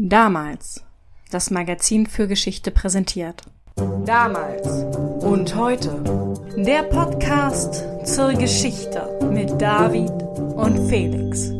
Damals. Das Magazin für Geschichte präsentiert. Damals und heute. Der Podcast zur Geschichte mit David und Felix.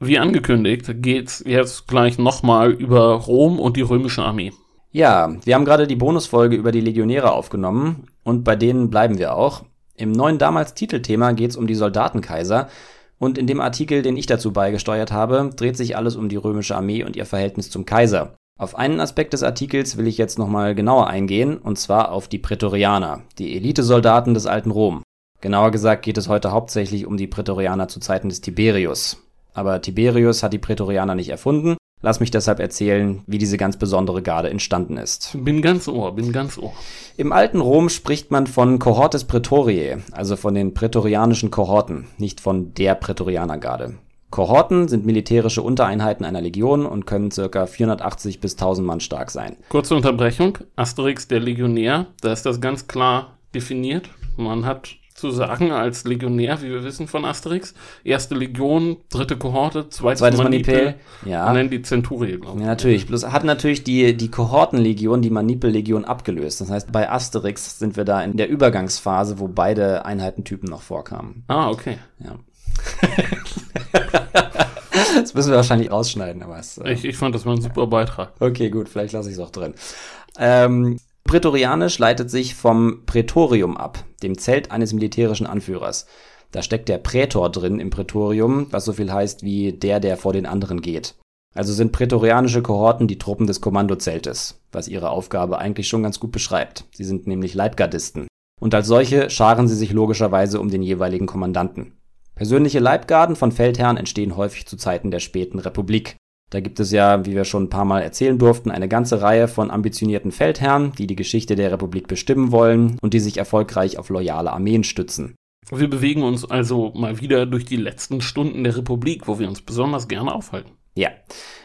Wie angekündigt, geht's jetzt gleich nochmal über Rom und die römische Armee. Ja, wir haben gerade die Bonusfolge über die Legionäre aufgenommen und bei denen bleiben wir auch. Im neuen damals Titelthema geht's um die Soldatenkaiser und in dem Artikel, den ich dazu beigesteuert habe, dreht sich alles um die römische Armee und ihr Verhältnis zum Kaiser. Auf einen Aspekt des Artikels will ich jetzt nochmal genauer eingehen, und zwar auf die Prätorianer, die Elitesoldaten des alten Rom. Genauer gesagt geht es heute hauptsächlich um die Prätorianer zu Zeiten des Tiberius. Aber Tiberius hat die Prätorianer nicht erfunden, Lass mich deshalb erzählen, wie diese ganz besondere Garde entstanden ist. Bin ganz ohr, bin ganz ohr. Im alten Rom spricht man von Cohortes Praetoriae, also von den prätorianischen Kohorten, nicht von der Prätorianergarde. Kohorten sind militärische Untereinheiten einer Legion und können ca. 480 bis 1000 Mann stark sein. Kurze Unterbrechung. Asterix, der Legionär, da ist das ganz klar definiert. Man hat zu sagen als Legionär, wie wir wissen von Asterix. Erste Legion, dritte Kohorte, zweites, zweites Manipel. Ja. Und dann die Centurie, glaube ich. Ja, natürlich. Bloß hat natürlich die, die Kohortenlegion die Manipellegion abgelöst. Das heißt, bei Asterix sind wir da in der Übergangsphase, wo beide Einheitentypen noch vorkamen. Ah, okay. Ja. das müssen wir wahrscheinlich rausschneiden, aber es, äh ich, ich fand, das war ein super Beitrag. Okay, gut, vielleicht lasse ich es auch drin. Ähm, Prätorianisch leitet sich vom Prätorium ab, dem Zelt eines militärischen Anführers. Da steckt der Prätor drin im Prätorium, was so viel heißt wie der, der vor den anderen geht. Also sind prätorianische Kohorten die Truppen des Kommandozeltes, was ihre Aufgabe eigentlich schon ganz gut beschreibt. Sie sind nämlich Leibgardisten. Und als solche scharen sie sich logischerweise um den jeweiligen Kommandanten. Persönliche Leibgarden von Feldherren entstehen häufig zu Zeiten der späten Republik. Da gibt es ja, wie wir schon ein paar Mal erzählen durften, eine ganze Reihe von ambitionierten Feldherren, die die Geschichte der Republik bestimmen wollen und die sich erfolgreich auf loyale Armeen stützen. Wir bewegen uns also mal wieder durch die letzten Stunden der Republik, wo wir uns besonders gerne aufhalten. Ja,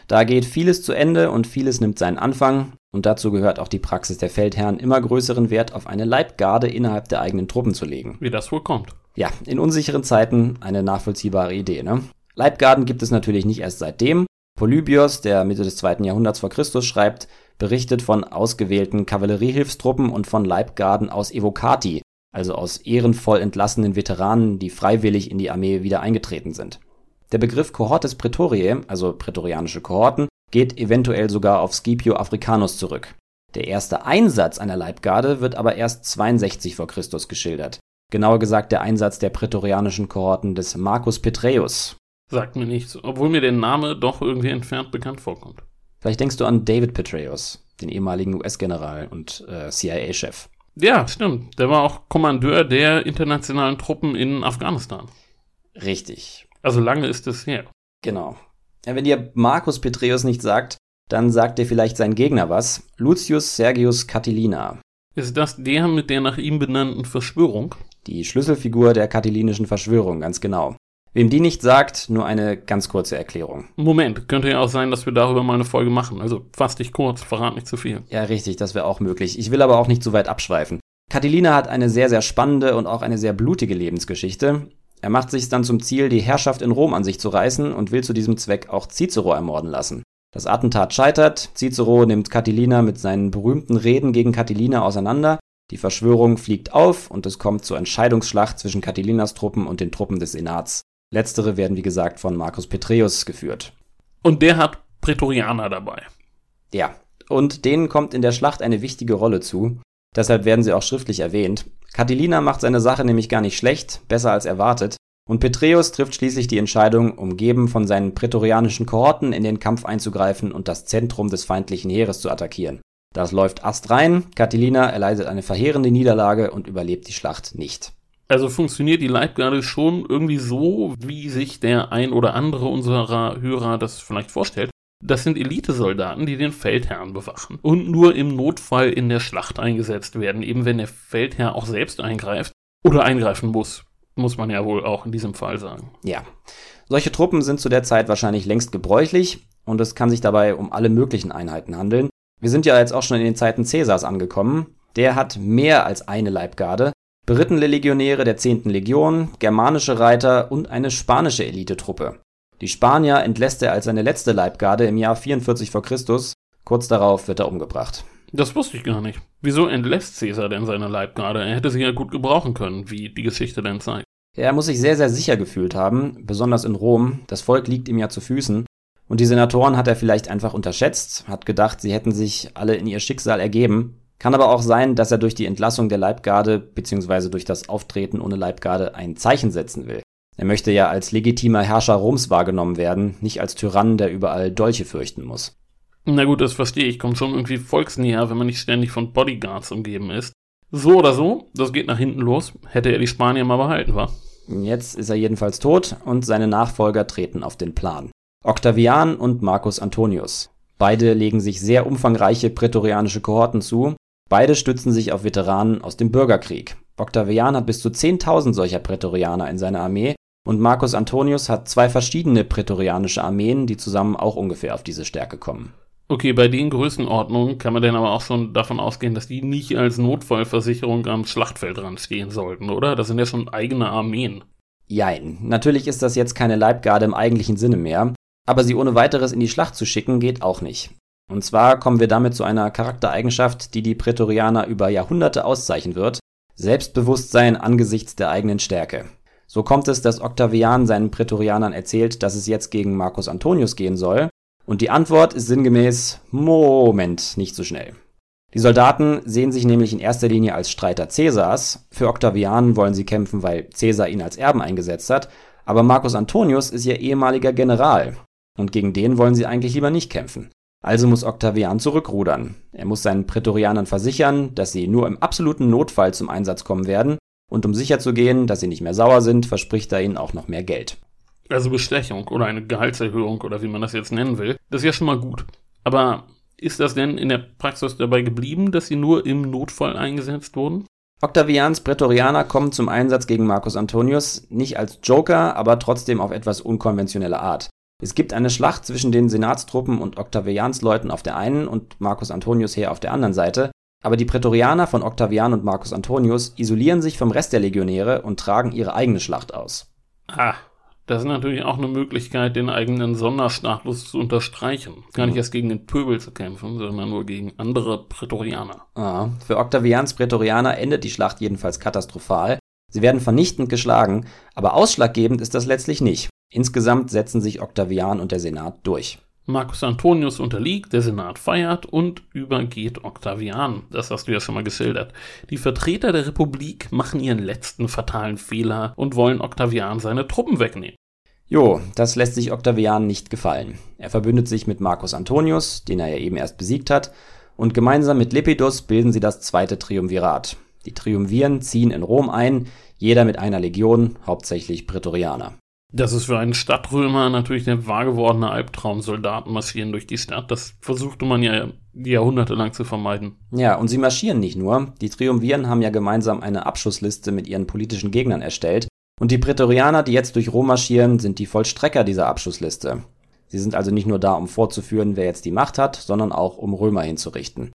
da geht vieles zu Ende und vieles nimmt seinen Anfang. Und dazu gehört auch die Praxis der Feldherren, immer größeren Wert auf eine Leibgarde innerhalb der eigenen Truppen zu legen. Wie das wohl kommt. Ja, in unsicheren Zeiten eine nachvollziehbare Idee, ne? Leibgarden gibt es natürlich nicht erst seitdem, Polybios, der Mitte des zweiten Jahrhunderts vor Christus schreibt, berichtet von ausgewählten Kavalleriehilfstruppen und von Leibgarden aus Evocati, also aus ehrenvoll entlassenen Veteranen, die freiwillig in die Armee wieder eingetreten sind. Der Begriff Cohortes Praetoriae, also prätorianische Kohorten, geht eventuell sogar auf Scipio Africanus zurück. Der erste Einsatz einer Leibgarde wird aber erst 62 vor Christus geschildert. Genauer gesagt der Einsatz der prätorianischen Kohorten des Marcus Petreius, Sagt mir nichts, obwohl mir der Name doch irgendwie entfernt bekannt vorkommt. Vielleicht denkst du an David Petraeus, den ehemaligen US-General und äh, CIA-Chef. Ja, stimmt. Der war auch Kommandeur der internationalen Truppen in Afghanistan. Richtig. Also lange ist es her. Genau. Ja, wenn dir Marcus Petreus nicht sagt, dann sagt dir vielleicht sein Gegner was. Lucius Sergius Catilina. Ist das der mit der nach ihm benannten Verschwörung? Die Schlüsselfigur der katilinischen Verschwörung, ganz genau. Wem die nicht sagt, nur eine ganz kurze Erklärung. Moment, könnte ja auch sein, dass wir darüber mal eine Folge machen. Also fass dich kurz, verrat nicht zu viel. Ja, richtig, das wäre auch möglich. Ich will aber auch nicht zu weit abschweifen. Catilina hat eine sehr, sehr spannende und auch eine sehr blutige Lebensgeschichte. Er macht sich dann zum Ziel, die Herrschaft in Rom an sich zu reißen und will zu diesem Zweck auch Cicero ermorden lassen. Das Attentat scheitert, Cicero nimmt Catilina mit seinen berühmten Reden gegen Catilina auseinander, die Verschwörung fliegt auf und es kommt zur Entscheidungsschlacht zwischen Catilinas Truppen und den Truppen des Senats. Letztere werden, wie gesagt, von Marcus Petreus geführt. Und der hat Prätorianer dabei. Ja, und denen kommt in der Schlacht eine wichtige Rolle zu. Deshalb werden sie auch schriftlich erwähnt. Catilina macht seine Sache nämlich gar nicht schlecht, besser als erwartet. Und Petreus trifft schließlich die Entscheidung, umgeben von seinen prätorianischen Kohorten in den Kampf einzugreifen und das Zentrum des feindlichen Heeres zu attackieren. Das läuft astrein, Catilina erleidet eine verheerende Niederlage und überlebt die Schlacht nicht. Also funktioniert die Leibgarde schon irgendwie so, wie sich der ein oder andere unserer Hörer das vielleicht vorstellt. Das sind Elitesoldaten, die den Feldherrn bewachen und nur im Notfall in der Schlacht eingesetzt werden, eben wenn der Feldherr auch selbst eingreift oder eingreifen muss, muss man ja wohl auch in diesem Fall sagen. Ja. Solche Truppen sind zu der Zeit wahrscheinlich längst gebräuchlich und es kann sich dabei um alle möglichen Einheiten handeln. Wir sind ja jetzt auch schon in den Zeiten Cäsars angekommen. Der hat mehr als eine Leibgarde, berittene Legionäre der 10. Legion, germanische Reiter und eine spanische Elitetruppe. Die Spanier entlässt er als seine letzte Leibgarde im Jahr 44 v. Chr. Kurz darauf wird er umgebracht. Das wusste ich gar nicht. Wieso entlässt Caesar denn seine Leibgarde? Er hätte sie ja gut gebrauchen können, wie die Geschichte denn zeigt. Er muss sich sehr, sehr sicher gefühlt haben, besonders in Rom. Das Volk liegt ihm ja zu Füßen. Und die Senatoren hat er vielleicht einfach unterschätzt, hat gedacht, sie hätten sich alle in ihr Schicksal ergeben. Kann aber auch sein, dass er durch die Entlassung der Leibgarde bzw. durch das Auftreten ohne Leibgarde ein Zeichen setzen will. Er möchte ja als legitimer Herrscher Roms wahrgenommen werden, nicht als Tyrann, der überall Dolche fürchten muss. Na gut, das verstehe ich. Kommt schon irgendwie volksnäher, wenn man nicht ständig von Bodyguards umgeben ist. So oder so, das geht nach hinten los. Hätte er die Spanier mal behalten, war. Jetzt ist er jedenfalls tot und seine Nachfolger treten auf den Plan. Octavian und Marcus Antonius. Beide legen sich sehr umfangreiche prätorianische Kohorten zu. Beide stützen sich auf Veteranen aus dem Bürgerkrieg. Octavian hat bis zu 10.000 solcher Prätorianer in seiner Armee und Marcus Antonius hat zwei verschiedene prätorianische Armeen, die zusammen auch ungefähr auf diese Stärke kommen. Okay, bei den Größenordnungen kann man denn aber auch schon davon ausgehen, dass die nicht als Notfallversicherung am Schlachtfeld dran stehen sollten, oder? Das sind ja schon eigene Armeen. Jein. Natürlich ist das jetzt keine Leibgarde im eigentlichen Sinne mehr, aber sie ohne weiteres in die Schlacht zu schicken geht auch nicht. Und zwar kommen wir damit zu einer Charaktereigenschaft, die die Prätorianer über Jahrhunderte auszeichnen wird. Selbstbewusstsein angesichts der eigenen Stärke. So kommt es, dass Octavian seinen Prätorianern erzählt, dass es jetzt gegen Marcus Antonius gehen soll, und die Antwort ist sinngemäß Moment, nicht so schnell. Die Soldaten sehen sich nämlich in erster Linie als Streiter Caesars. Für Octavian wollen sie kämpfen, weil Caesar ihn als Erben eingesetzt hat, aber Marcus Antonius ist ihr ehemaliger General und gegen den wollen sie eigentlich lieber nicht kämpfen. Also muss Octavian zurückrudern. Er muss seinen Prätorianern versichern, dass sie nur im absoluten Notfall zum Einsatz kommen werden, und um sicherzugehen, dass sie nicht mehr sauer sind, verspricht er ihnen auch noch mehr Geld. Also Bestechung oder eine Gehaltserhöhung oder wie man das jetzt nennen will, das ist ja schon mal gut. Aber ist das denn in der Praxis dabei geblieben, dass sie nur im Notfall eingesetzt wurden? Octavians Prätorianer kommen zum Einsatz gegen Marcus Antonius nicht als Joker, aber trotzdem auf etwas unkonventionelle Art. Es gibt eine Schlacht zwischen den Senatstruppen und Octavians Leuten auf der einen und Marcus Antonius Heer auf der anderen Seite, aber die Prätorianer von Octavian und Marcus Antonius isolieren sich vom Rest der Legionäre und tragen ihre eigene Schlacht aus. Ah, das ist natürlich auch eine Möglichkeit, den eigenen Sonderstatus zu unterstreichen. Gar nicht erst gegen den Pöbel zu kämpfen, sondern nur gegen andere Prätorianer. Ah, für Octavians Prätorianer endet die Schlacht jedenfalls katastrophal. Sie werden vernichtend geschlagen, aber ausschlaggebend ist das letztlich nicht. Insgesamt setzen sich Octavian und der Senat durch. Marcus Antonius unterliegt, der Senat feiert und übergeht Octavian. Das hast du ja schon mal geschildert. Die Vertreter der Republik machen ihren letzten fatalen Fehler und wollen Octavian seine Truppen wegnehmen. Jo, das lässt sich Octavian nicht gefallen. Er verbündet sich mit Marcus Antonius, den er ja eben erst besiegt hat, und gemeinsam mit Lepidus bilden sie das zweite Triumvirat. Die Triumviren ziehen in Rom ein, jeder mit einer Legion, hauptsächlich Prätorianer. Das ist für einen Stadtrömer natürlich der wahr gewordene Albtraum. Soldaten marschieren durch die Stadt. Das versuchte man ja jahrhundertelang zu vermeiden. Ja, und sie marschieren nicht nur. Die Triumviren haben ja gemeinsam eine Abschussliste mit ihren politischen Gegnern erstellt. Und die Prätorianer, die jetzt durch Rom marschieren, sind die Vollstrecker dieser Abschussliste. Sie sind also nicht nur da, um vorzuführen, wer jetzt die Macht hat, sondern auch, um Römer hinzurichten.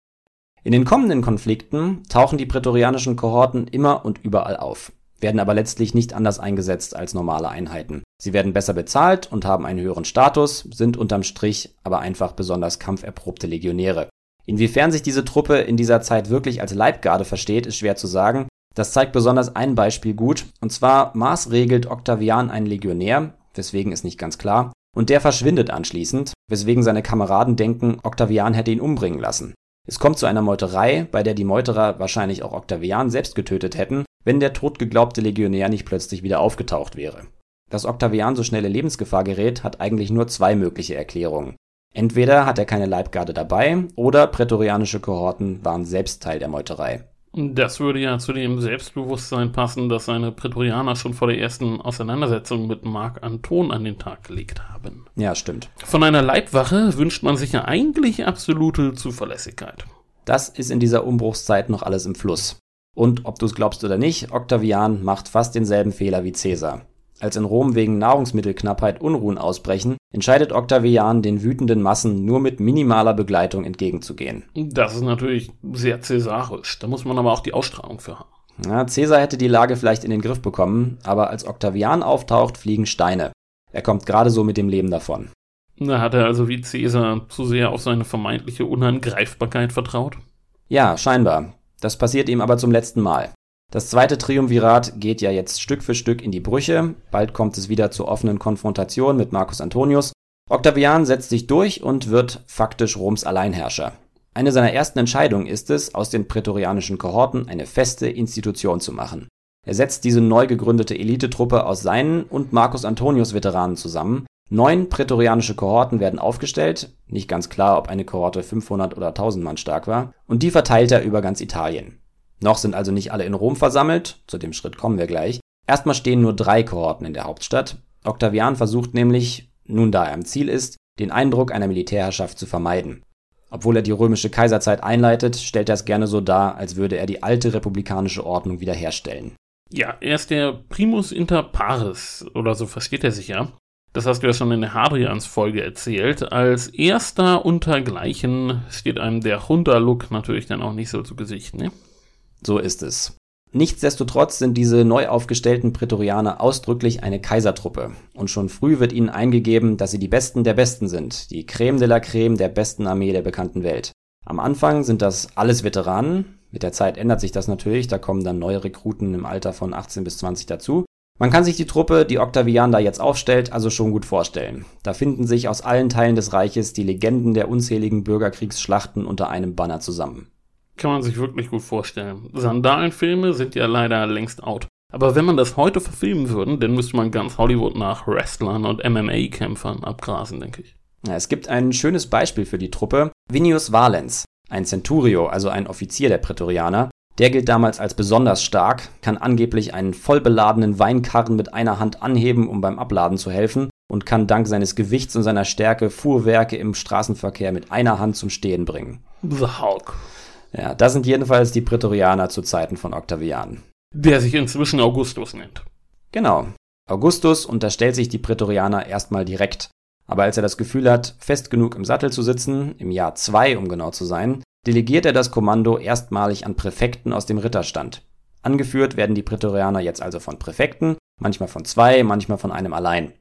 In den kommenden Konflikten tauchen die prätorianischen Kohorten immer und überall auf werden aber letztlich nicht anders eingesetzt als normale Einheiten. Sie werden besser bezahlt und haben einen höheren Status, sind unterm Strich aber einfach besonders kampferprobte Legionäre. Inwiefern sich diese Truppe in dieser Zeit wirklich als Leibgarde versteht, ist schwer zu sagen. Das zeigt besonders ein Beispiel gut, und zwar maßregelt Octavian einen Legionär, weswegen ist nicht ganz klar, und der verschwindet anschließend, weswegen seine Kameraden denken, Octavian hätte ihn umbringen lassen. Es kommt zu einer Meuterei, bei der die Meuterer wahrscheinlich auch Octavian selbst getötet hätten, wenn der totgeglaubte Legionär nicht plötzlich wieder aufgetaucht wäre. Dass Octavian so schnell in Lebensgefahr gerät, hat eigentlich nur zwei mögliche Erklärungen. Entweder hat er keine Leibgarde dabei, oder prätorianische Kohorten waren selbst Teil der Meuterei. Das würde ja zu dem Selbstbewusstsein passen, das seine Prätorianer schon vor der ersten Auseinandersetzung mit Marc Anton an den Tag gelegt haben. Ja, stimmt. Von einer Leibwache wünscht man sich ja eigentlich absolute Zuverlässigkeit. Das ist in dieser Umbruchszeit noch alles im Fluss. Und ob du es glaubst oder nicht, Octavian macht fast denselben Fehler wie Caesar. Als in Rom wegen Nahrungsmittelknappheit Unruhen ausbrechen, entscheidet Octavian, den wütenden Massen nur mit minimaler Begleitung entgegenzugehen. Das ist natürlich sehr cäsarisch. Da muss man aber auch die Ausstrahlung für haben. Ja, Caesar hätte die Lage vielleicht in den Griff bekommen, aber als Octavian auftaucht, fliegen Steine. Er kommt gerade so mit dem Leben davon. Da hat er also wie Cäsar zu sehr auf seine vermeintliche Unangreifbarkeit vertraut? Ja, scheinbar. Das passiert ihm aber zum letzten Mal. Das zweite Triumvirat geht ja jetzt Stück für Stück in die Brüche. Bald kommt es wieder zur offenen Konfrontation mit Marcus Antonius. Octavian setzt sich durch und wird faktisch Roms Alleinherrscher. Eine seiner ersten Entscheidungen ist es, aus den prätorianischen Kohorten eine feste Institution zu machen. Er setzt diese neu gegründete Elitetruppe aus seinen und Marcus Antonius Veteranen zusammen. Neun prätorianische Kohorten werden aufgestellt, nicht ganz klar, ob eine Kohorte 500 oder 1000 Mann stark war, und die verteilt er über ganz Italien. Noch sind also nicht alle in Rom versammelt, zu dem Schritt kommen wir gleich. Erstmal stehen nur drei Kohorten in der Hauptstadt. Octavian versucht nämlich, nun da er am Ziel ist, den Eindruck einer Militärherrschaft zu vermeiden. Obwohl er die römische Kaiserzeit einleitet, stellt er es gerne so dar, als würde er die alte republikanische Ordnung wiederherstellen. Ja, er ist der Primus inter pares, oder so versteht er sich ja. Das hast du ja schon in der Hadrians-Folge erzählt. Als erster untergleichen steht einem der Hunter-Look natürlich dann auch nicht so zu Gesicht, ne? So ist es. Nichtsdestotrotz sind diese neu aufgestellten Prätorianer ausdrücklich eine Kaisertruppe. Und schon früh wird ihnen eingegeben, dass sie die Besten der Besten sind, die Creme de la Creme der besten Armee der bekannten Welt. Am Anfang sind das alles Veteranen, mit der Zeit ändert sich das natürlich, da kommen dann neue Rekruten im Alter von 18 bis 20 dazu. Man kann sich die Truppe, die Octavian da jetzt aufstellt, also schon gut vorstellen. Da finden sich aus allen Teilen des Reiches die Legenden der unzähligen Bürgerkriegsschlachten unter einem Banner zusammen. Kann man sich wirklich gut vorstellen. Sandalenfilme sind ja leider längst out. Aber wenn man das heute verfilmen würde, dann müsste man ganz Hollywood nach Wrestlern und MMA-Kämpfern abgrasen, denke ich. Ja, es gibt ein schönes Beispiel für die Truppe. Vinius Valens, ein Centurio, also ein Offizier der Prätorianer, der gilt damals als besonders stark, kann angeblich einen vollbeladenen Weinkarren mit einer Hand anheben, um beim Abladen zu helfen, und kann dank seines Gewichts und seiner Stärke Fuhrwerke im Straßenverkehr mit einer Hand zum Stehen bringen. The Hulk. Ja, das sind jedenfalls die Prätorianer zu Zeiten von Octavian. Der sich inzwischen Augustus nennt. Genau. Augustus unterstellt sich die Prätorianer erstmal direkt. Aber als er das Gefühl hat, fest genug im Sattel zu sitzen, im Jahr 2 um genau zu sein, delegiert er das Kommando erstmalig an Präfekten aus dem Ritterstand. Angeführt werden die Prätorianer jetzt also von Präfekten, manchmal von zwei, manchmal von einem allein.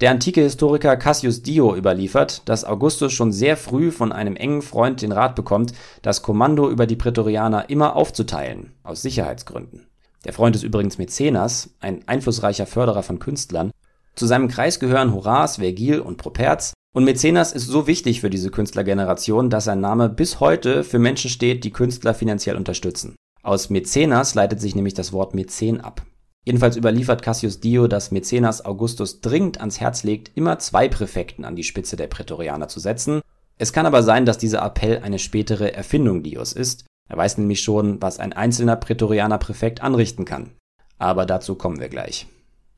Der antike Historiker Cassius Dio überliefert, dass Augustus schon sehr früh von einem engen Freund den Rat bekommt, das Kommando über die Prätorianer immer aufzuteilen, aus Sicherheitsgründen. Der Freund ist übrigens Mäzenas, ein einflussreicher Förderer von Künstlern, zu seinem Kreis gehören Horaz, Vergil und Properz. Und Mäzenas ist so wichtig für diese Künstlergeneration, dass sein Name bis heute für Menschen steht, die Künstler finanziell unterstützen. Aus Mäzenas leitet sich nämlich das Wort Mäzen ab. Jedenfalls überliefert Cassius Dio, dass Mäzenas Augustus dringend ans Herz legt, immer zwei Präfekten an die Spitze der Prätorianer zu setzen. Es kann aber sein, dass dieser Appell eine spätere Erfindung Dios ist. Er weiß nämlich schon, was ein einzelner Prätorianer Präfekt anrichten kann. Aber dazu kommen wir gleich.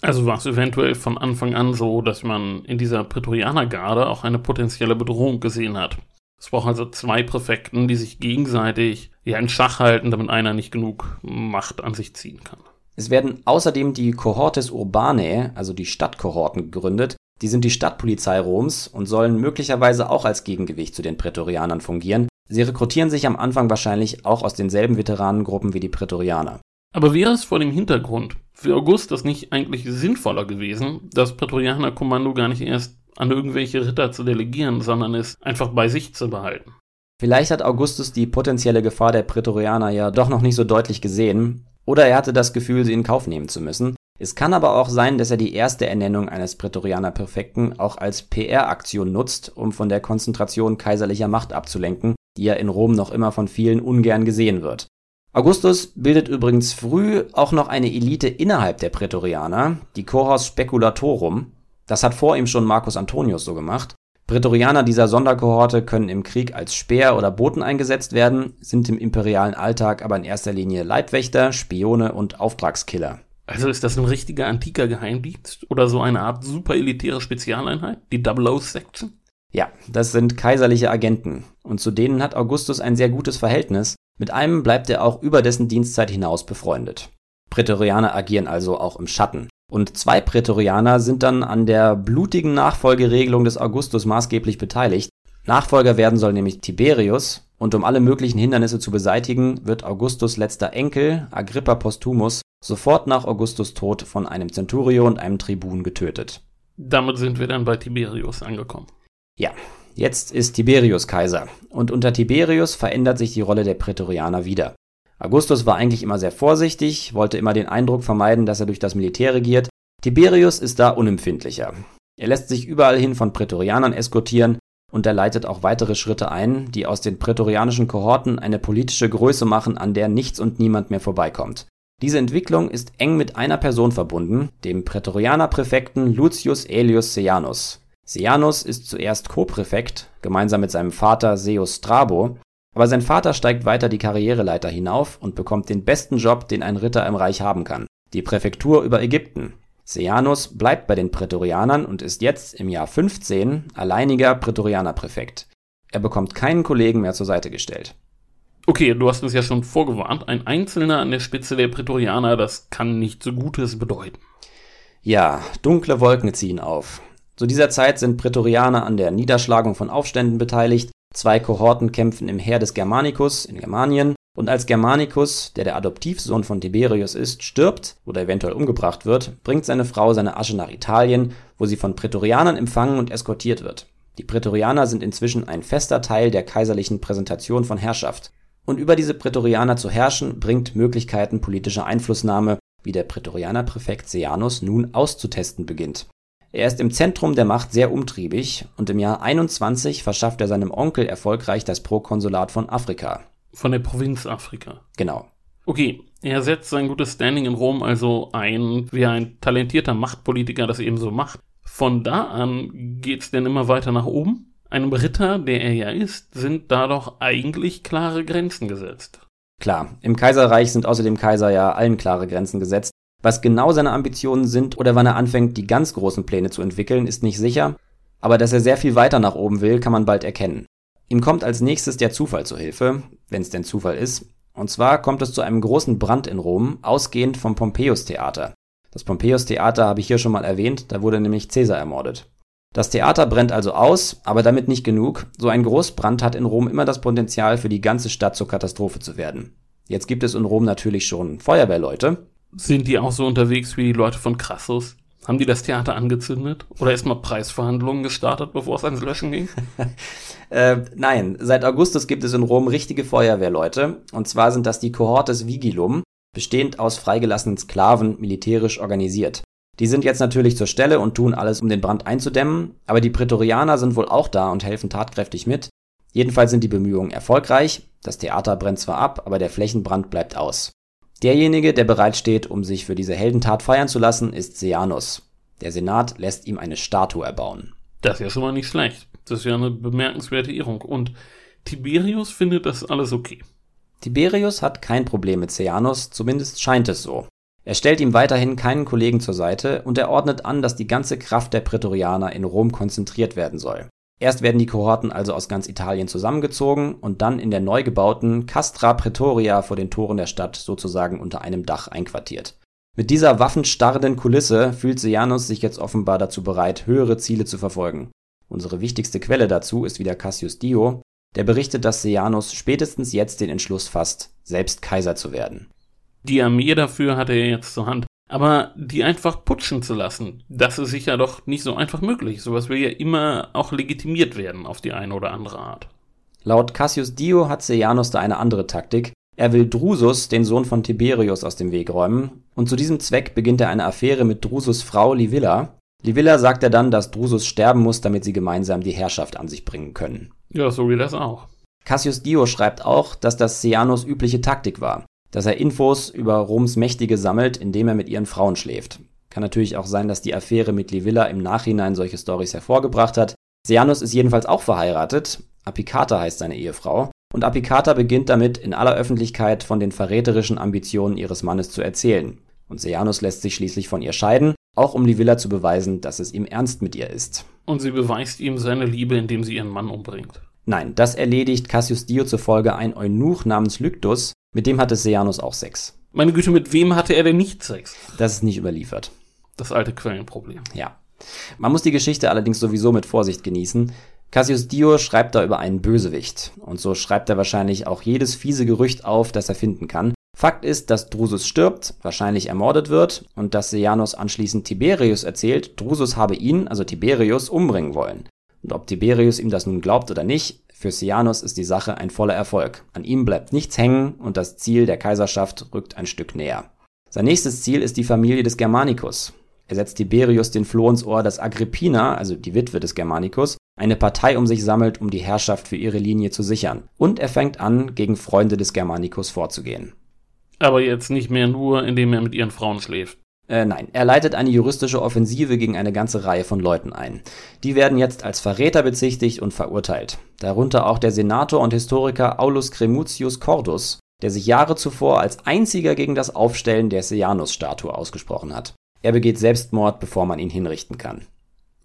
Also war es eventuell von Anfang an so, dass man in dieser Prätorianergarde auch eine potenzielle Bedrohung gesehen hat. Es braucht also zwei Präfekten, die sich gegenseitig ja in Schach halten, damit einer nicht genug Macht an sich ziehen kann. Es werden außerdem die Cohortes Urbanae, also die Stadtkohorten, gegründet. Die sind die Stadtpolizei Roms und sollen möglicherweise auch als Gegengewicht zu den Prätorianern fungieren. Sie rekrutieren sich am Anfang wahrscheinlich auch aus denselben Veteranengruppen wie die Prätorianer. Aber wäre es vor dem Hintergrund für Augustus nicht eigentlich sinnvoller gewesen, das Prätorianerkommando gar nicht erst an irgendwelche Ritter zu delegieren, sondern es einfach bei sich zu behalten? Vielleicht hat Augustus die potenzielle Gefahr der Prätorianer ja doch noch nicht so deutlich gesehen, oder er hatte das Gefühl, sie in Kauf nehmen zu müssen. Es kann aber auch sein, dass er die erste Ernennung eines Prätorianer-Perfekten auch als PR-Aktion nutzt, um von der Konzentration kaiserlicher Macht abzulenken, die ja in Rom noch immer von vielen ungern gesehen wird. Augustus bildet übrigens früh auch noch eine Elite innerhalb der Prätorianer, die Cohors Speculatorum. Das hat vor ihm schon Marcus Antonius so gemacht. Prätorianer dieser Sonderkohorte können im Krieg als Speer oder Boten eingesetzt werden, sind im imperialen Alltag aber in erster Linie Leibwächter, Spione und Auftragskiller. Also ist das ein richtiger antiker Geheimdienst oder so eine Art superelitäre Spezialeinheit, die Double O Section? Ja, das sind kaiserliche Agenten und zu denen hat Augustus ein sehr gutes Verhältnis, mit einem bleibt er auch über dessen Dienstzeit hinaus befreundet. Prätorianer agieren also auch im Schatten. Und zwei Prätorianer sind dann an der blutigen Nachfolgeregelung des Augustus maßgeblich beteiligt. Nachfolger werden soll nämlich Tiberius, und um alle möglichen Hindernisse zu beseitigen, wird Augustus letzter Enkel, Agrippa Postumus, sofort nach Augustus Tod von einem Centurio und einem Tribun getötet. Damit sind wir dann bei Tiberius angekommen. Ja, jetzt ist Tiberius Kaiser und unter Tiberius verändert sich die Rolle der Prätorianer wieder. Augustus war eigentlich immer sehr vorsichtig, wollte immer den Eindruck vermeiden, dass er durch das Militär regiert. Tiberius ist da unempfindlicher. Er lässt sich überall hin von Prätorianern eskortieren und er leitet auch weitere Schritte ein, die aus den prätorianischen Kohorten eine politische Größe machen, an der nichts und niemand mehr vorbeikommt. Diese Entwicklung ist eng mit einer Person verbunden, dem Prätorianerpräfekten Lucius Aelius Sejanus. Sejanus ist zuerst Co-Präfekt, gemeinsam mit seinem Vater Seus Strabo, aber sein Vater steigt weiter die Karriereleiter hinauf und bekommt den besten Job, den ein Ritter im Reich haben kann, die Präfektur über Ägypten. Sejanus bleibt bei den Prätorianern und ist jetzt im Jahr 15 alleiniger Prätorianerpräfekt. Er bekommt keinen Kollegen mehr zur Seite gestellt. Okay, du hast uns ja schon vorgewarnt, ein Einzelner an der Spitze der Prätorianer, das kann nicht so Gutes bedeuten. Ja, dunkle Wolken ziehen auf. Zu dieser Zeit sind Prätorianer an der Niederschlagung von Aufständen beteiligt, Zwei Kohorten kämpfen im Heer des Germanicus in Germanien, und als Germanicus, der der Adoptivsohn von Tiberius ist, stirbt oder eventuell umgebracht wird, bringt seine Frau seine Asche nach Italien, wo sie von Prätorianern empfangen und eskortiert wird. Die Prätorianer sind inzwischen ein fester Teil der kaiserlichen Präsentation von Herrschaft. Und über diese Prätorianer zu herrschen, bringt Möglichkeiten politischer Einflussnahme, wie der Prätorianerpräfekt Sejanus nun auszutesten beginnt er ist im Zentrum der Macht sehr umtriebig und im Jahr 21 verschafft er seinem Onkel erfolgreich das Prokonsulat von Afrika. Von der Provinz Afrika. Genau. Okay, er setzt sein gutes Standing in Rom also ein, wie ein talentierter Machtpolitiker das eben so macht. Von da an geht's denn immer weiter nach oben? Einem Ritter, der er ja ist, sind da doch eigentlich klare Grenzen gesetzt. Klar, im Kaiserreich sind außer dem Kaiser ja allen klare Grenzen gesetzt. Was genau seine Ambitionen sind oder wann er anfängt, die ganz großen Pläne zu entwickeln, ist nicht sicher, aber dass er sehr viel weiter nach oben will, kann man bald erkennen. Ihm kommt als nächstes der Zufall zu Hilfe, wenn es denn Zufall ist, und zwar kommt es zu einem großen Brand in Rom, ausgehend vom Pompeius-Theater. Das Pompeius-Theater habe ich hier schon mal erwähnt, da wurde nämlich Caesar ermordet. Das Theater brennt also aus, aber damit nicht genug. So ein Großbrand hat in Rom immer das Potenzial, für die ganze Stadt zur Katastrophe zu werden. Jetzt gibt es in Rom natürlich schon Feuerwehrleute, sind die auch so unterwegs wie die Leute von Crassus? Haben die das Theater angezündet? Oder erstmal Preisverhandlungen gestartet, bevor es ans Löschen ging? äh, nein, seit Augustus gibt es in Rom richtige Feuerwehrleute. Und zwar sind das die Cohortes Vigilum, bestehend aus freigelassenen Sklaven, militärisch organisiert. Die sind jetzt natürlich zur Stelle und tun alles, um den Brand einzudämmen, aber die Prätorianer sind wohl auch da und helfen tatkräftig mit. Jedenfalls sind die Bemühungen erfolgreich. Das Theater brennt zwar ab, aber der Flächenbrand bleibt aus. Derjenige, der bereitsteht, um sich für diese Heldentat feiern zu lassen, ist Sejanus. Der Senat lässt ihm eine Statue erbauen. Das ist ja schon mal nicht schlecht. Das ist ja eine bemerkenswerte Ehrung. Und Tiberius findet das alles okay. Tiberius hat kein Problem mit Sejanus, zumindest scheint es so. Er stellt ihm weiterhin keinen Kollegen zur Seite und er ordnet an, dass die ganze Kraft der Prätorianer in Rom konzentriert werden soll. Erst werden die Kohorten also aus ganz Italien zusammengezogen und dann in der neu gebauten Castra Praetoria vor den Toren der Stadt sozusagen unter einem Dach einquartiert. Mit dieser waffenstarrenden Kulisse fühlt Sejanus sich jetzt offenbar dazu bereit, höhere Ziele zu verfolgen. Unsere wichtigste Quelle dazu ist wieder Cassius Dio, der berichtet, dass Sejanus spätestens jetzt den Entschluss fasst, selbst Kaiser zu werden. Die Armee dafür hat er jetzt zur Hand. Aber die einfach putschen zu lassen, das ist sicher doch nicht so einfach möglich. Sowas will ja immer auch legitimiert werden auf die eine oder andere Art. Laut Cassius Dio hat Sejanus da eine andere Taktik. Er will Drusus, den Sohn von Tiberius, aus dem Weg räumen, und zu diesem Zweck beginnt er eine Affäre mit Drusus Frau Livilla. Livilla sagt er dann, dass Drusus sterben muss, damit sie gemeinsam die Herrschaft an sich bringen können. Ja, so wie das auch. Cassius Dio schreibt auch, dass das Sejanus übliche Taktik war dass er Infos über Roms Mächtige sammelt, indem er mit ihren Frauen schläft. Kann natürlich auch sein, dass die Affäre mit Livilla im Nachhinein solche Stories hervorgebracht hat. Sejanus ist jedenfalls auch verheiratet. Apicata heißt seine Ehefrau. Und Apicata beginnt damit, in aller Öffentlichkeit von den verräterischen Ambitionen ihres Mannes zu erzählen. Und Sejanus lässt sich schließlich von ihr scheiden, auch um Livilla zu beweisen, dass es ihm ernst mit ihr ist. Und sie beweist ihm seine Liebe, indem sie ihren Mann umbringt. Nein, das erledigt Cassius Dio zufolge ein Eunuch namens Lyktus, mit dem hatte Sejanus auch Sex. Meine Güte, mit wem hatte er denn nicht Sex? Das ist nicht überliefert. Das alte Quellenproblem. Ja. Man muss die Geschichte allerdings sowieso mit Vorsicht genießen. Cassius Dio schreibt da über einen Bösewicht. Und so schreibt er wahrscheinlich auch jedes fiese Gerücht auf, das er finden kann. Fakt ist, dass Drusus stirbt, wahrscheinlich ermordet wird und dass Sejanus anschließend Tiberius erzählt, Drusus habe ihn, also Tiberius, umbringen wollen. Und ob Tiberius ihm das nun glaubt oder nicht, für Sejanus ist die Sache ein voller Erfolg. An ihm bleibt nichts hängen und das Ziel der Kaiserschaft rückt ein Stück näher. Sein nächstes Ziel ist die Familie des Germanicus. Er setzt Tiberius den Floh ins Ohr, dass Agrippina, also die Witwe des Germanicus, eine Partei um sich sammelt, um die Herrschaft für ihre Linie zu sichern. Und er fängt an, gegen Freunde des Germanicus vorzugehen. Aber jetzt nicht mehr nur, indem er mit ihren Frauen schläft. Äh, nein, er leitet eine juristische Offensive gegen eine ganze Reihe von Leuten ein. Die werden jetzt als Verräter bezichtigt und verurteilt. Darunter auch der Senator und Historiker Aulus Cremutius Cordus, der sich Jahre zuvor als einziger gegen das Aufstellen der Sejanus-Statue ausgesprochen hat. Er begeht Selbstmord, bevor man ihn hinrichten kann.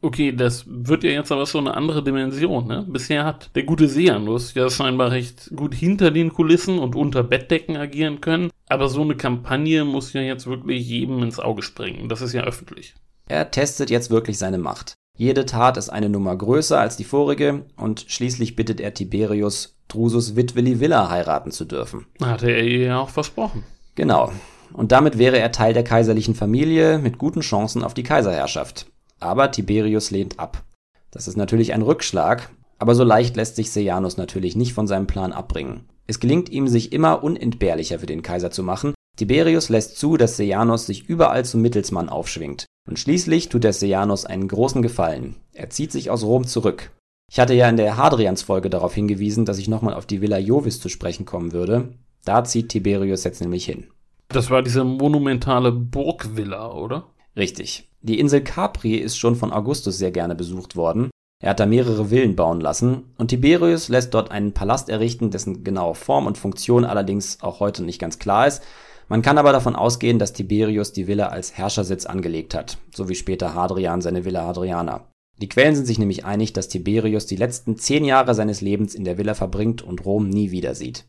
Okay, das wird ja jetzt aber schon eine andere Dimension. Ne? Bisher hat der gute Seanus ja scheinbar recht gut hinter den Kulissen und unter Bettdecken agieren können. Aber so eine Kampagne muss ja jetzt wirklich jedem ins Auge springen. Das ist ja öffentlich. Er testet jetzt wirklich seine Macht. Jede Tat ist eine Nummer größer als die vorige und schließlich bittet er Tiberius, Drusus Witwe Livilla heiraten zu dürfen. Hatte er ihr ja auch versprochen. Genau. Und damit wäre er Teil der kaiserlichen Familie mit guten Chancen auf die Kaiserherrschaft. Aber Tiberius lehnt ab. Das ist natürlich ein Rückschlag, aber so leicht lässt sich Sejanus natürlich nicht von seinem Plan abbringen. Es gelingt ihm, sich immer unentbehrlicher für den Kaiser zu machen. Tiberius lässt zu, dass Sejanus sich überall zum Mittelsmann aufschwingt. Und schließlich tut er Sejanus einen großen Gefallen. Er zieht sich aus Rom zurück. Ich hatte ja in der Hadrians-Folge darauf hingewiesen, dass ich nochmal auf die Villa Jovis zu sprechen kommen würde. Da zieht Tiberius jetzt nämlich hin. Das war diese monumentale Burgvilla, oder? Richtig. Die Insel Capri ist schon von Augustus sehr gerne besucht worden. Er hat da mehrere Villen bauen lassen und Tiberius lässt dort einen Palast errichten, dessen genaue Form und Funktion allerdings auch heute nicht ganz klar ist. Man kann aber davon ausgehen, dass Tiberius die Villa als Herrschersitz angelegt hat, so wie später Hadrian seine Villa Hadriana. Die Quellen sind sich nämlich einig, dass Tiberius die letzten zehn Jahre seines Lebens in der Villa verbringt und Rom nie wieder sieht.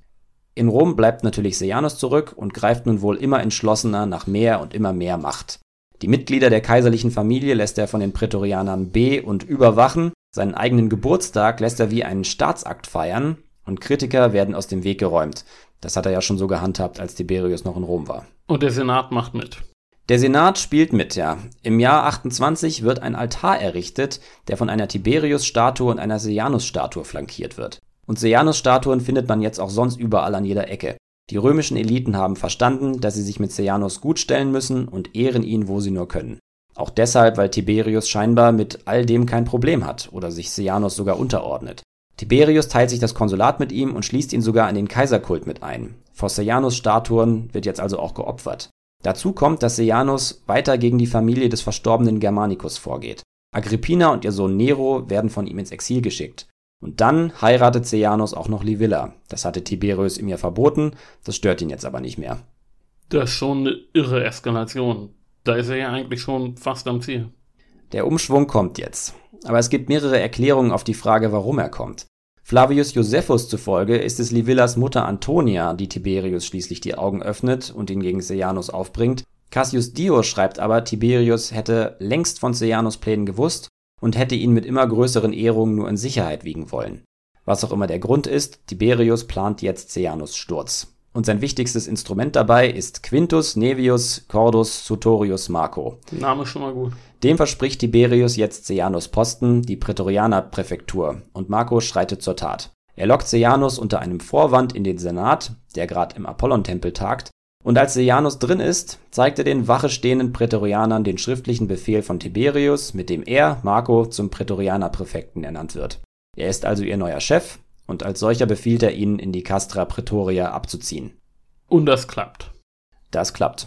In Rom bleibt natürlich Sejanus zurück und greift nun wohl immer entschlossener nach mehr und immer mehr Macht. Die Mitglieder der kaiserlichen Familie lässt er von den Prätorianern be- und überwachen, seinen eigenen Geburtstag lässt er wie einen Staatsakt feiern und Kritiker werden aus dem Weg geräumt. Das hat er ja schon so gehandhabt, als Tiberius noch in Rom war. Und der Senat macht mit. Der Senat spielt mit, ja. Im Jahr 28 wird ein Altar errichtet, der von einer Tiberius-Statue und einer Sejanus-Statue flankiert wird. Und Sejanus-Statuen findet man jetzt auch sonst überall an jeder Ecke. Die römischen Eliten haben verstanden, dass sie sich mit Sejanus gut stellen müssen und ehren ihn, wo sie nur können. Auch deshalb, weil Tiberius scheinbar mit all dem kein Problem hat oder sich Sejanus sogar unterordnet. Tiberius teilt sich das Konsulat mit ihm und schließt ihn sogar in den Kaiserkult mit ein. Vor Sejanus Statuen wird jetzt also auch geopfert. Dazu kommt, dass Sejanus weiter gegen die Familie des verstorbenen Germanicus vorgeht. Agrippina und ihr Sohn Nero werden von ihm ins Exil geschickt. Und dann heiratet Sejanus auch noch Livilla. Das hatte Tiberius ihm ja verboten, das stört ihn jetzt aber nicht mehr. Das ist schon eine irre Eskalation. Da ist er ja eigentlich schon fast am Ziel. Der Umschwung kommt jetzt. Aber es gibt mehrere Erklärungen auf die Frage, warum er kommt. Flavius Josephus zufolge ist es Livillas Mutter Antonia, die Tiberius schließlich die Augen öffnet und ihn gegen Sejanus aufbringt. Cassius Dio schreibt aber, Tiberius hätte längst von Sejanus Plänen gewusst und hätte ihn mit immer größeren Ehrungen nur in Sicherheit wiegen wollen. Was auch immer der Grund ist, Tiberius plant jetzt Sejanus Sturz. Und sein wichtigstes Instrument dabei ist Quintus Nevius Cordus Sutorius Marco. Name schon mal gut. Dem verspricht Tiberius jetzt Sejanus Posten, die Prätorianerpräfektur, und Marco schreitet zur Tat. Er lockt Sejanus unter einem Vorwand in den Senat, der gerade im Apollontempel tagt, und als Sejanus drin ist, zeigt er den Wache stehenden Prätorianern den schriftlichen Befehl von Tiberius, mit dem er, Marco, zum Prätorianerpräfekten ernannt wird. Er ist also ihr neuer Chef und als solcher befiehlt er ihnen, in die Castra Praetoria abzuziehen. Und das klappt. Das klappt.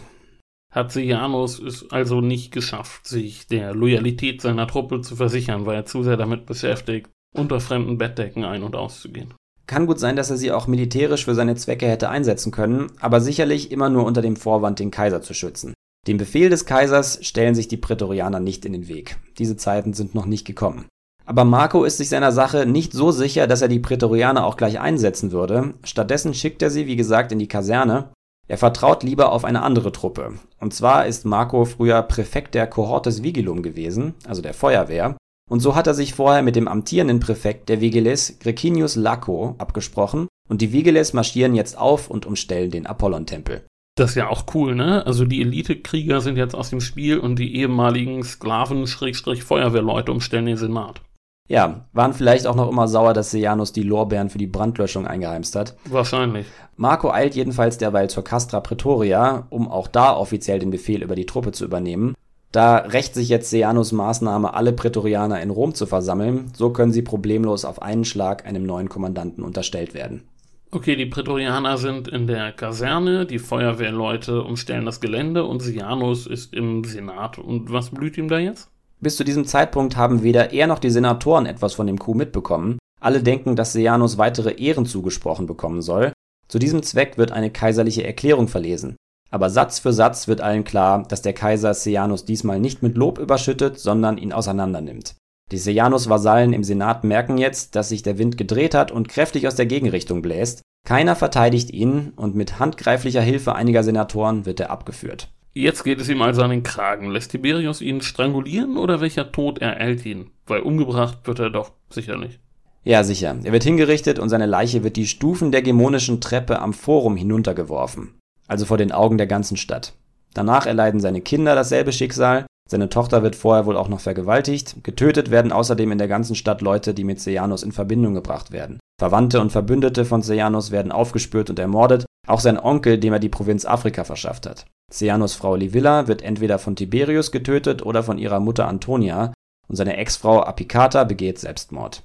Hat Sejanus es also nicht geschafft, sich der Loyalität seiner Truppe zu versichern, weil er zu sehr damit beschäftigt, unter fremden Bettdecken ein- und auszugehen. Kann gut sein, dass er sie auch militärisch für seine Zwecke hätte einsetzen können, aber sicherlich immer nur unter dem Vorwand, den Kaiser zu schützen. Dem Befehl des Kaisers stellen sich die Prätorianer nicht in den Weg. Diese Zeiten sind noch nicht gekommen. Aber Marco ist sich seiner Sache nicht so sicher, dass er die Prätorianer auch gleich einsetzen würde. Stattdessen schickt er sie, wie gesagt, in die Kaserne. Er vertraut lieber auf eine andere Truppe. Und zwar ist Marco früher Präfekt der Cohortes Vigilum gewesen, also der Feuerwehr, und so hat er sich vorher mit dem amtierenden Präfekt der Vigiles, Grecinius Laco, abgesprochen und die Vigiles marschieren jetzt auf und umstellen den Apollontempel. Das ist ja auch cool, ne? Also die Elitekrieger sind jetzt aus dem Spiel und die ehemaligen Sklaven-Feuerwehrleute umstellen den Senat. Ja, waren vielleicht auch noch immer sauer, dass Sejanus die Lorbeeren für die Brandlöschung eingeheimst hat. Wahrscheinlich. Marco eilt jedenfalls derweil zur Castra Praetoria, um auch da offiziell den Befehl über die Truppe zu übernehmen. Da rächt sich jetzt Sejanus Maßnahme, alle Prätorianer in Rom zu versammeln, so können sie problemlos auf einen Schlag einem neuen Kommandanten unterstellt werden. Okay, die Prätorianer sind in der Kaserne, die Feuerwehrleute umstellen das Gelände und Sejanus ist im Senat. Und was blüht ihm da jetzt? Bis zu diesem Zeitpunkt haben weder er noch die Senatoren etwas von dem Coup mitbekommen. Alle denken, dass Sejanus weitere Ehren zugesprochen bekommen soll. Zu diesem Zweck wird eine kaiserliche Erklärung verlesen. Aber Satz für Satz wird allen klar, dass der Kaiser Sejanus diesmal nicht mit Lob überschüttet, sondern ihn auseinandernimmt. Die Sejanus-Vasallen im Senat merken jetzt, dass sich der Wind gedreht hat und kräftig aus der Gegenrichtung bläst. Keiner verteidigt ihn und mit handgreiflicher Hilfe einiger Senatoren wird er abgeführt. Jetzt geht es ihm also an den Kragen. Lässt Tiberius ihn strangulieren oder welcher Tod ereilt ihn? Weil umgebracht wird er doch sicher nicht. Ja, sicher. Er wird hingerichtet und seine Leiche wird die Stufen der gemonischen Treppe am Forum hinuntergeworfen. Also vor den Augen der ganzen Stadt. Danach erleiden seine Kinder dasselbe Schicksal. Seine Tochter wird vorher wohl auch noch vergewaltigt. Getötet werden außerdem in der ganzen Stadt Leute, die mit Sejanus in Verbindung gebracht werden. Verwandte und Verbündete von Sejanus werden aufgespürt und ermordet. Auch sein Onkel, dem er die Provinz Afrika verschafft hat. Sejanus Frau Livilla wird entweder von Tiberius getötet oder von ihrer Mutter Antonia und seine Ex-Frau Apicata begeht Selbstmord.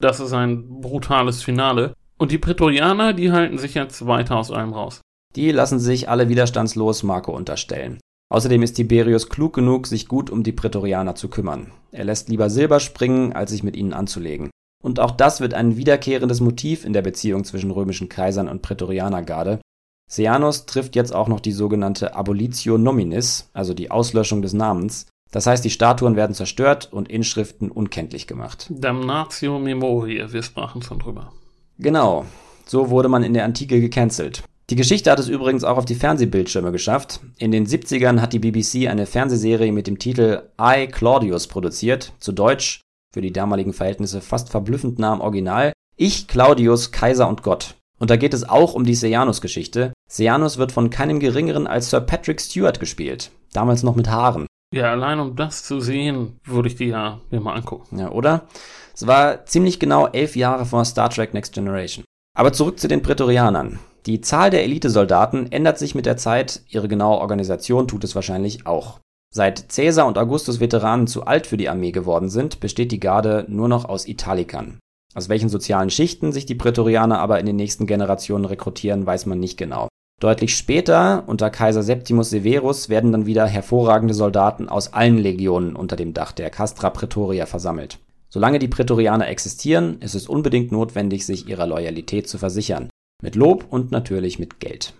Das ist ein brutales Finale. Und die Prätorianer, die halten sich jetzt weiter aus allem raus. Die lassen sich alle widerstandslos Marco unterstellen. Außerdem ist Tiberius klug genug, sich gut um die Prätorianer zu kümmern. Er lässt lieber Silber springen, als sich mit ihnen anzulegen. Und auch das wird ein wiederkehrendes Motiv in der Beziehung zwischen römischen Kaisern und Prätorianergarde, Sejanus trifft jetzt auch noch die sogenannte Abolitio nominis, also die Auslöschung des Namens. Das heißt, die Statuen werden zerstört und Inschriften unkenntlich gemacht. Damnatio memoriae, wir sprachen schon drüber. Genau, so wurde man in der Antike gecancelt. Die Geschichte hat es übrigens auch auf die Fernsehbildschirme geschafft. In den 70ern hat die BBC eine Fernsehserie mit dem Titel I Claudius produziert, zu Deutsch, für die damaligen Verhältnisse fast verblüffend nah am Original, Ich Claudius, Kaiser und Gott. Und da geht es auch um die Sejanus-Geschichte. Sejanus wird von keinem geringeren als Sir Patrick Stewart gespielt. Damals noch mit Haaren. Ja, allein um das zu sehen, würde ich die ja mir mal angucken. Ja, oder? Es war ziemlich genau elf Jahre vor Star Trek Next Generation. Aber zurück zu den Prätorianern. Die Zahl der Elitesoldaten ändert sich mit der Zeit, ihre genaue Organisation tut es wahrscheinlich auch. Seit Caesar und Augustus Veteranen zu alt für die Armee geworden sind, besteht die Garde nur noch aus Italikern. Aus welchen sozialen Schichten sich die Prätorianer aber in den nächsten Generationen rekrutieren, weiß man nicht genau. Deutlich später, unter Kaiser Septimus Severus, werden dann wieder hervorragende Soldaten aus allen Legionen unter dem Dach der Castra Praetoria versammelt. Solange die Prätorianer existieren, ist es unbedingt notwendig, sich ihrer Loyalität zu versichern. Mit Lob und natürlich mit Geld.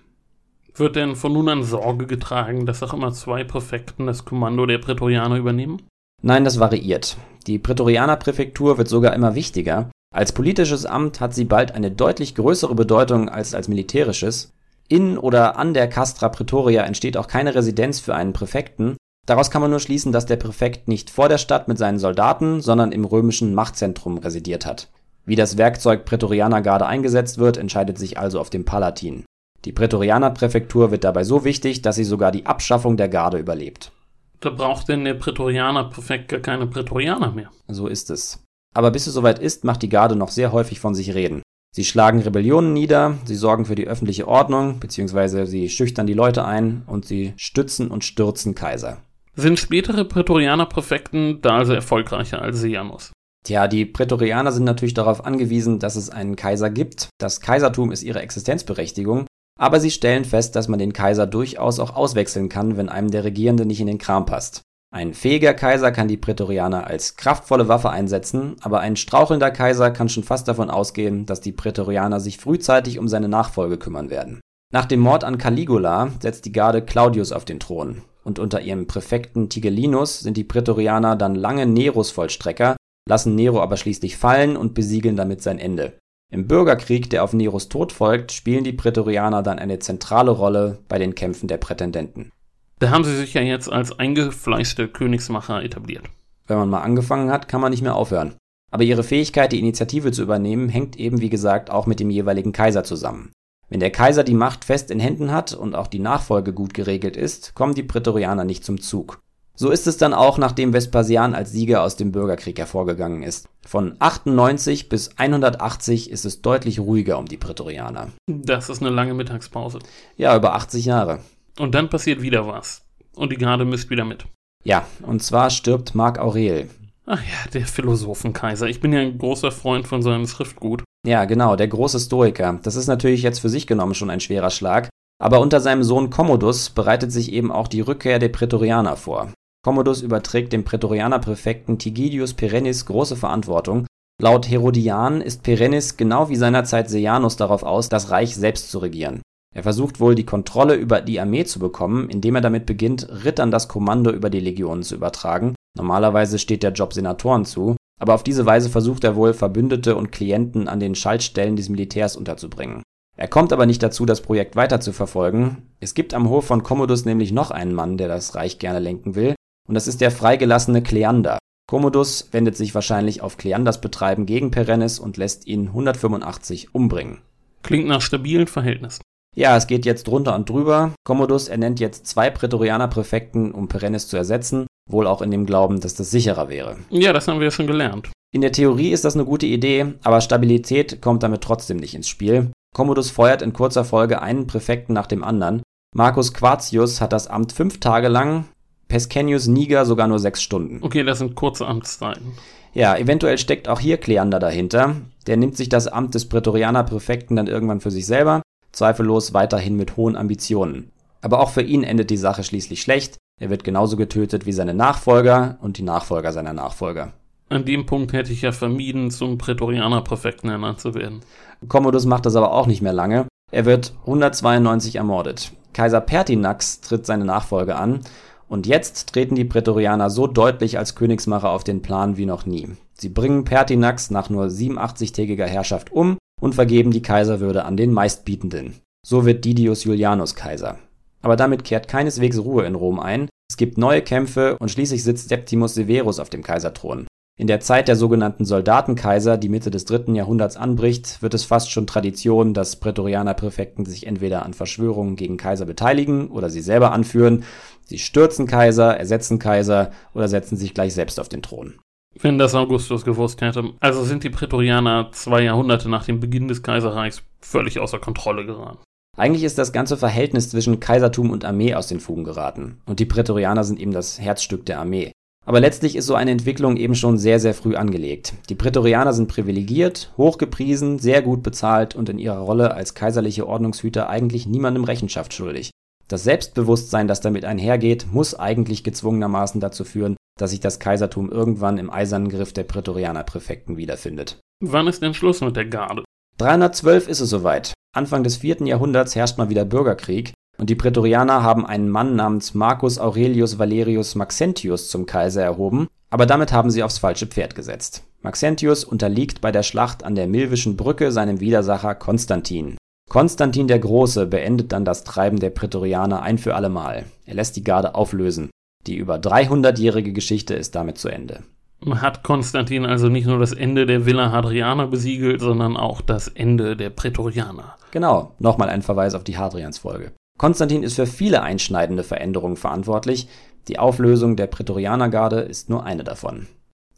Wird denn von nun an Sorge getragen, dass auch immer zwei Präfekten das Kommando der Prätorianer übernehmen? Nein, das variiert. Die Prätorianerpräfektur wird sogar immer wichtiger. Als politisches Amt hat sie bald eine deutlich größere Bedeutung als als militärisches. In oder an der Castra Praetoria entsteht auch keine Residenz für einen Präfekten. Daraus kann man nur schließen, dass der Präfekt nicht vor der Stadt mit seinen Soldaten, sondern im römischen Machtzentrum residiert hat. Wie das Werkzeug Prätorianergarde eingesetzt wird, entscheidet sich also auf dem Palatin. Die Prätorianerpräfektur wird dabei so wichtig, dass sie sogar die Abschaffung der Garde überlebt. Da braucht denn der Prätorianerpräfekt gar keine Prätorianer mehr. So ist es. Aber bis es soweit ist, macht die Garde noch sehr häufig von sich reden. Sie schlagen Rebellionen nieder, sie sorgen für die öffentliche Ordnung, beziehungsweise sie schüchtern die Leute ein und sie stützen und stürzen Kaiser. Sind spätere Prätorianerpräfekten da also erfolgreicher als Sejanus? Tja, die Prätorianer sind natürlich darauf angewiesen, dass es einen Kaiser gibt. Das Kaisertum ist ihre Existenzberechtigung. Aber sie stellen fest, dass man den Kaiser durchaus auch auswechseln kann, wenn einem der Regierende nicht in den Kram passt. Ein fähiger Kaiser kann die Prätorianer als kraftvolle Waffe einsetzen, aber ein strauchelnder Kaiser kann schon fast davon ausgehen, dass die Prätorianer sich frühzeitig um seine Nachfolge kümmern werden. Nach dem Mord an Caligula setzt die Garde Claudius auf den Thron, und unter ihrem Präfekten Tigellinus sind die Prätorianer dann lange Neros Vollstrecker, lassen Nero aber schließlich fallen und besiegeln damit sein Ende. Im Bürgerkrieg, der auf Neros Tod folgt, spielen die Prätorianer dann eine zentrale Rolle bei den Kämpfen der Prätendenten. Da haben sie sich ja jetzt als eingefleischte Königsmacher etabliert. Wenn man mal angefangen hat, kann man nicht mehr aufhören. Aber ihre Fähigkeit, die Initiative zu übernehmen, hängt eben wie gesagt auch mit dem jeweiligen Kaiser zusammen. Wenn der Kaiser die Macht fest in Händen hat und auch die Nachfolge gut geregelt ist, kommen die Prätorianer nicht zum Zug. So ist es dann auch, nachdem Vespasian als Sieger aus dem Bürgerkrieg hervorgegangen ist. Von 98 bis 180 ist es deutlich ruhiger um die Prätorianer. Das ist eine lange Mittagspause. Ja, über 80 Jahre. Und dann passiert wieder was. Und die Garde misst wieder mit. Ja, und zwar stirbt Mark Aurel. Ach ja, der Philosophenkaiser. Ich bin ja ein großer Freund von seinem Schriftgut. Ja, genau, der große Stoiker. Das ist natürlich jetzt für sich genommen schon ein schwerer Schlag. Aber unter seinem Sohn Commodus bereitet sich eben auch die Rückkehr der Prätorianer vor. Commodus überträgt dem Prätorianerpräfekten Tigidius Perennis große Verantwortung. Laut Herodian ist Perennis genau wie seinerzeit Sejanus darauf aus, das Reich selbst zu regieren. Er versucht wohl, die Kontrolle über die Armee zu bekommen, indem er damit beginnt, Rittern das Kommando über die Legionen zu übertragen. Normalerweise steht der Job Senatoren zu, aber auf diese Weise versucht er wohl, Verbündete und Klienten an den Schaltstellen des Militärs unterzubringen. Er kommt aber nicht dazu, das Projekt weiter zu verfolgen. Es gibt am Hof von Commodus nämlich noch einen Mann, der das Reich gerne lenken will, und das ist der freigelassene Kleander. Commodus wendet sich wahrscheinlich auf Kleanders Betreiben gegen Perennis und lässt ihn 185 umbringen. Klingt nach stabilen Verhältnissen. Ja, es geht jetzt drunter und drüber. Commodus ernennt jetzt zwei Prätorianerpräfekten, um Perennis zu ersetzen, wohl auch in dem Glauben, dass das sicherer wäre. Ja, das haben wir ja schon gelernt. In der Theorie ist das eine gute Idee, aber Stabilität kommt damit trotzdem nicht ins Spiel. Commodus feuert in kurzer Folge einen Präfekten nach dem anderen. Marcus Quartius hat das Amt fünf Tage lang, Pescenius Niger sogar nur sechs Stunden. Okay, das sind kurze Amtszeiten. Ja, eventuell steckt auch hier Kleander dahinter. Der nimmt sich das Amt des Prätorianerpräfekten dann irgendwann für sich selber, zweifellos weiterhin mit hohen Ambitionen. Aber auch für ihn endet die Sache schließlich schlecht. Er wird genauso getötet wie seine Nachfolger und die Nachfolger seiner Nachfolger. An dem Punkt hätte ich ja vermieden, zum Prätorianerpräfekten ernannt zu werden. Commodus macht das aber auch nicht mehr lange. Er wird 192 ermordet. Kaiser Pertinax tritt seine Nachfolge an und jetzt treten die Prätorianer so deutlich als Königsmacher auf den Plan wie noch nie. Sie bringen Pertinax nach nur 87-tägiger Herrschaft um und vergeben die Kaiserwürde an den Meistbietenden. So wird Didius Julianus Kaiser. Aber damit kehrt keineswegs Ruhe in Rom ein. Es gibt neue Kämpfe und schließlich sitzt Septimus Severus auf dem Kaiserthron. In der Zeit der sogenannten Soldatenkaiser, die Mitte des dritten Jahrhunderts anbricht, wird es fast schon Tradition, dass Prätorianerpräfekten sich entweder an Verschwörungen gegen Kaiser beteiligen oder sie selber anführen. Sie stürzen Kaiser, ersetzen Kaiser oder setzen sich gleich selbst auf den Thron. Wenn das Augustus gewusst hätte. Also sind die Prätorianer zwei Jahrhunderte nach dem Beginn des Kaiserreichs völlig außer Kontrolle geraten. Eigentlich ist das ganze Verhältnis zwischen Kaisertum und Armee aus den Fugen geraten. Und die Prätorianer sind eben das Herzstück der Armee. Aber letztlich ist so eine Entwicklung eben schon sehr, sehr früh angelegt. Die Prätorianer sind privilegiert, hochgepriesen, sehr gut bezahlt und in ihrer Rolle als kaiserliche Ordnungshüter eigentlich niemandem Rechenschaft schuldig. Das Selbstbewusstsein, das damit einhergeht, muss eigentlich gezwungenermaßen dazu führen, dass sich das Kaisertum irgendwann im eisernen Griff der Prätorianerpräfekten wiederfindet. Wann ist denn Schluss mit der Garde? 312 ist es soweit. Anfang des vierten Jahrhunderts herrscht mal wieder Bürgerkrieg und die Prätorianer haben einen Mann namens Marcus Aurelius Valerius Maxentius zum Kaiser erhoben, aber damit haben sie aufs falsche Pferd gesetzt. Maxentius unterliegt bei der Schlacht an der Milvischen Brücke seinem Widersacher Konstantin. Konstantin der Große beendet dann das Treiben der Prätorianer ein für allemal. Er lässt die Garde auflösen. Die über 300-jährige Geschichte ist damit zu Ende. Hat Konstantin also nicht nur das Ende der Villa Hadriana besiegelt, sondern auch das Ende der Prätorianer. Genau, nochmal ein Verweis auf die Hadrians-Folge. Konstantin ist für viele einschneidende Veränderungen verantwortlich. Die Auflösung der Prätorianergarde ist nur eine davon.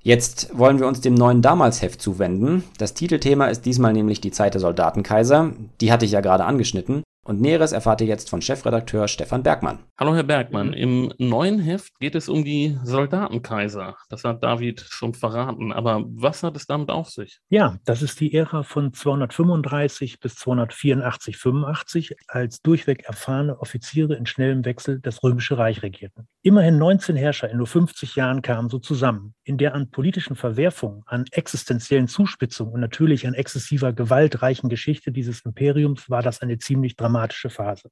Jetzt wollen wir uns dem neuen Damalsheft zuwenden. Das Titelthema ist diesmal nämlich die Zeit der Soldatenkaiser. Die hatte ich ja gerade angeschnitten. Und Näheres erfahrt ihr jetzt von Chefredakteur Stefan Bergmann. Hallo Herr Bergmann, im neuen Heft geht es um die Soldatenkaiser. Das hat David schon verraten, aber was hat es damit auf sich? Ja, das ist die Ära von 235 bis 284, 85, als durchweg erfahrene Offiziere in schnellem Wechsel das Römische Reich regierten. Immerhin 19 Herrscher in nur 50 Jahren kamen so zusammen, in der an politischen Verwerfungen, an existenziellen Zuspitzungen und natürlich an exzessiver gewaltreichen Geschichte dieses Imperiums war das eine ziemlich dramatische dramatische Phase.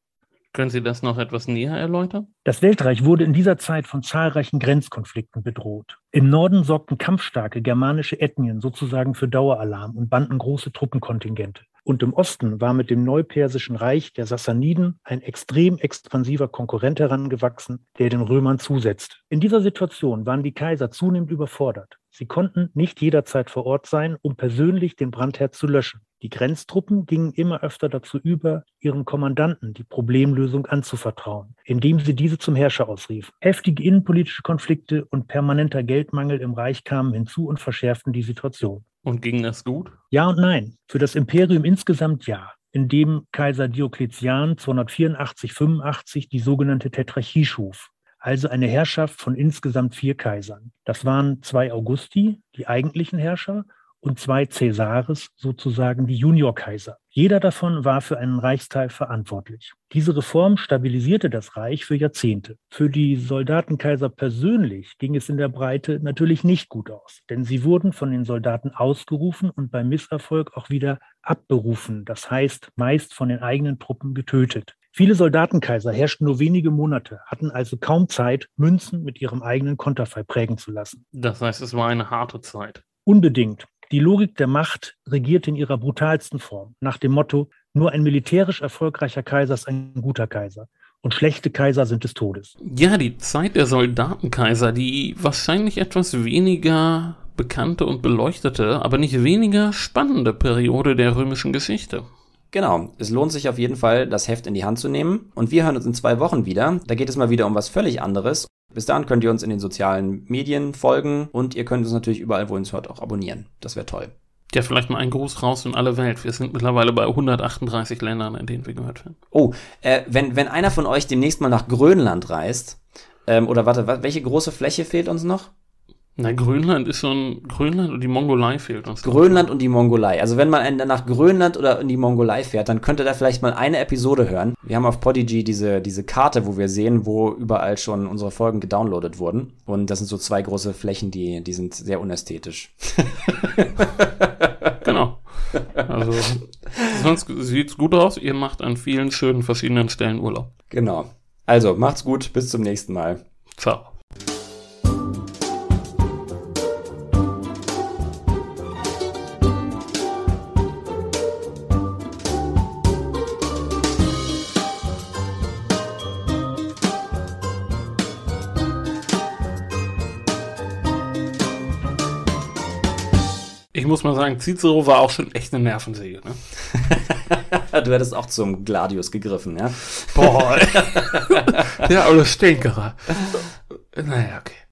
Können Sie das noch etwas näher erläutern? Das Weltreich wurde in dieser Zeit von zahlreichen Grenzkonflikten bedroht. Im Norden sorgten kampfstarke germanische Ethnien sozusagen für Daueralarm und banden große Truppenkontingente. Und im Osten war mit dem neupersischen Reich der Sassaniden ein extrem expansiver Konkurrent herangewachsen, der den Römern zusetzt. In dieser Situation waren die Kaiser zunehmend überfordert. Sie konnten nicht jederzeit vor Ort sein, um persönlich den Brandherd zu löschen. Die Grenztruppen gingen immer öfter dazu über, ihren Kommandanten die Problemlösung anzuvertrauen, indem sie diese zum Herrscher ausriefen. Heftige innenpolitische Konflikte und permanenter Geldmangel im Reich kamen hinzu und verschärften die Situation. Und ging das gut? Ja und nein. Für das Imperium insgesamt ja indem Kaiser Diokletian 284-85 die sogenannte Tetrarchie schuf also eine Herrschaft von insgesamt vier Kaisern. Das waren zwei Augusti, die eigentlichen Herrscher, und zwei Caesares, sozusagen die Juniorkaiser. Jeder davon war für einen Reichsteil verantwortlich. Diese Reform stabilisierte das Reich für Jahrzehnte. Für die Soldatenkaiser persönlich ging es in der Breite natürlich nicht gut aus, denn sie wurden von den Soldaten ausgerufen und beim Misserfolg auch wieder abberufen, das heißt meist von den eigenen Truppen getötet. Viele Soldatenkaiser herrschten nur wenige Monate, hatten also kaum Zeit, Münzen mit ihrem eigenen Konterfei prägen zu lassen. Das heißt, es war eine harte Zeit. Unbedingt. Die Logik der Macht regiert in ihrer brutalsten Form, nach dem Motto, nur ein militärisch erfolgreicher Kaiser ist ein guter Kaiser und schlechte Kaiser sind des Todes. Ja, die Zeit der Soldatenkaiser, die wahrscheinlich etwas weniger bekannte und beleuchtete, aber nicht weniger spannende Periode der römischen Geschichte. Genau, es lohnt sich auf jeden Fall, das Heft in die Hand zu nehmen. Und wir hören uns in zwei Wochen wieder. Da geht es mal wieder um was völlig anderes. Bis dahin könnt ihr uns in den sozialen Medien folgen und ihr könnt uns natürlich überall, wo ihr uns hört, auch abonnieren. Das wäre toll. Ja, vielleicht mal ein Gruß raus in alle Welt. Wir sind mittlerweile bei 138 Ländern, in denen wir gehört werden. Oh, äh, wenn, wenn einer von euch demnächst mal nach Grönland reist, ähm, oder warte, welche große Fläche fehlt uns noch? Na, Grönland ist schon, Grönland und die Mongolei fehlt uns. Grönland und die Mongolei. Also wenn man nach Grönland oder in die Mongolei fährt, dann könnte da vielleicht mal eine Episode hören. Wir haben auf Podigy diese, diese Karte, wo wir sehen, wo überall schon unsere Folgen gedownloadet wurden. Und das sind so zwei große Flächen, die, die sind sehr unästhetisch. genau. Also, sonst sieht's gut aus. Ihr macht an vielen schönen verschiedenen Stellen Urlaub. Genau. Also, macht's gut. Bis zum nächsten Mal. Ciao. Muss mal sagen, Cicero war auch schon echt eine Nervensäge. Ne? du hättest auch zum Gladius gegriffen, ja? Boah. ja, oder Stinkerer. Naja, okay.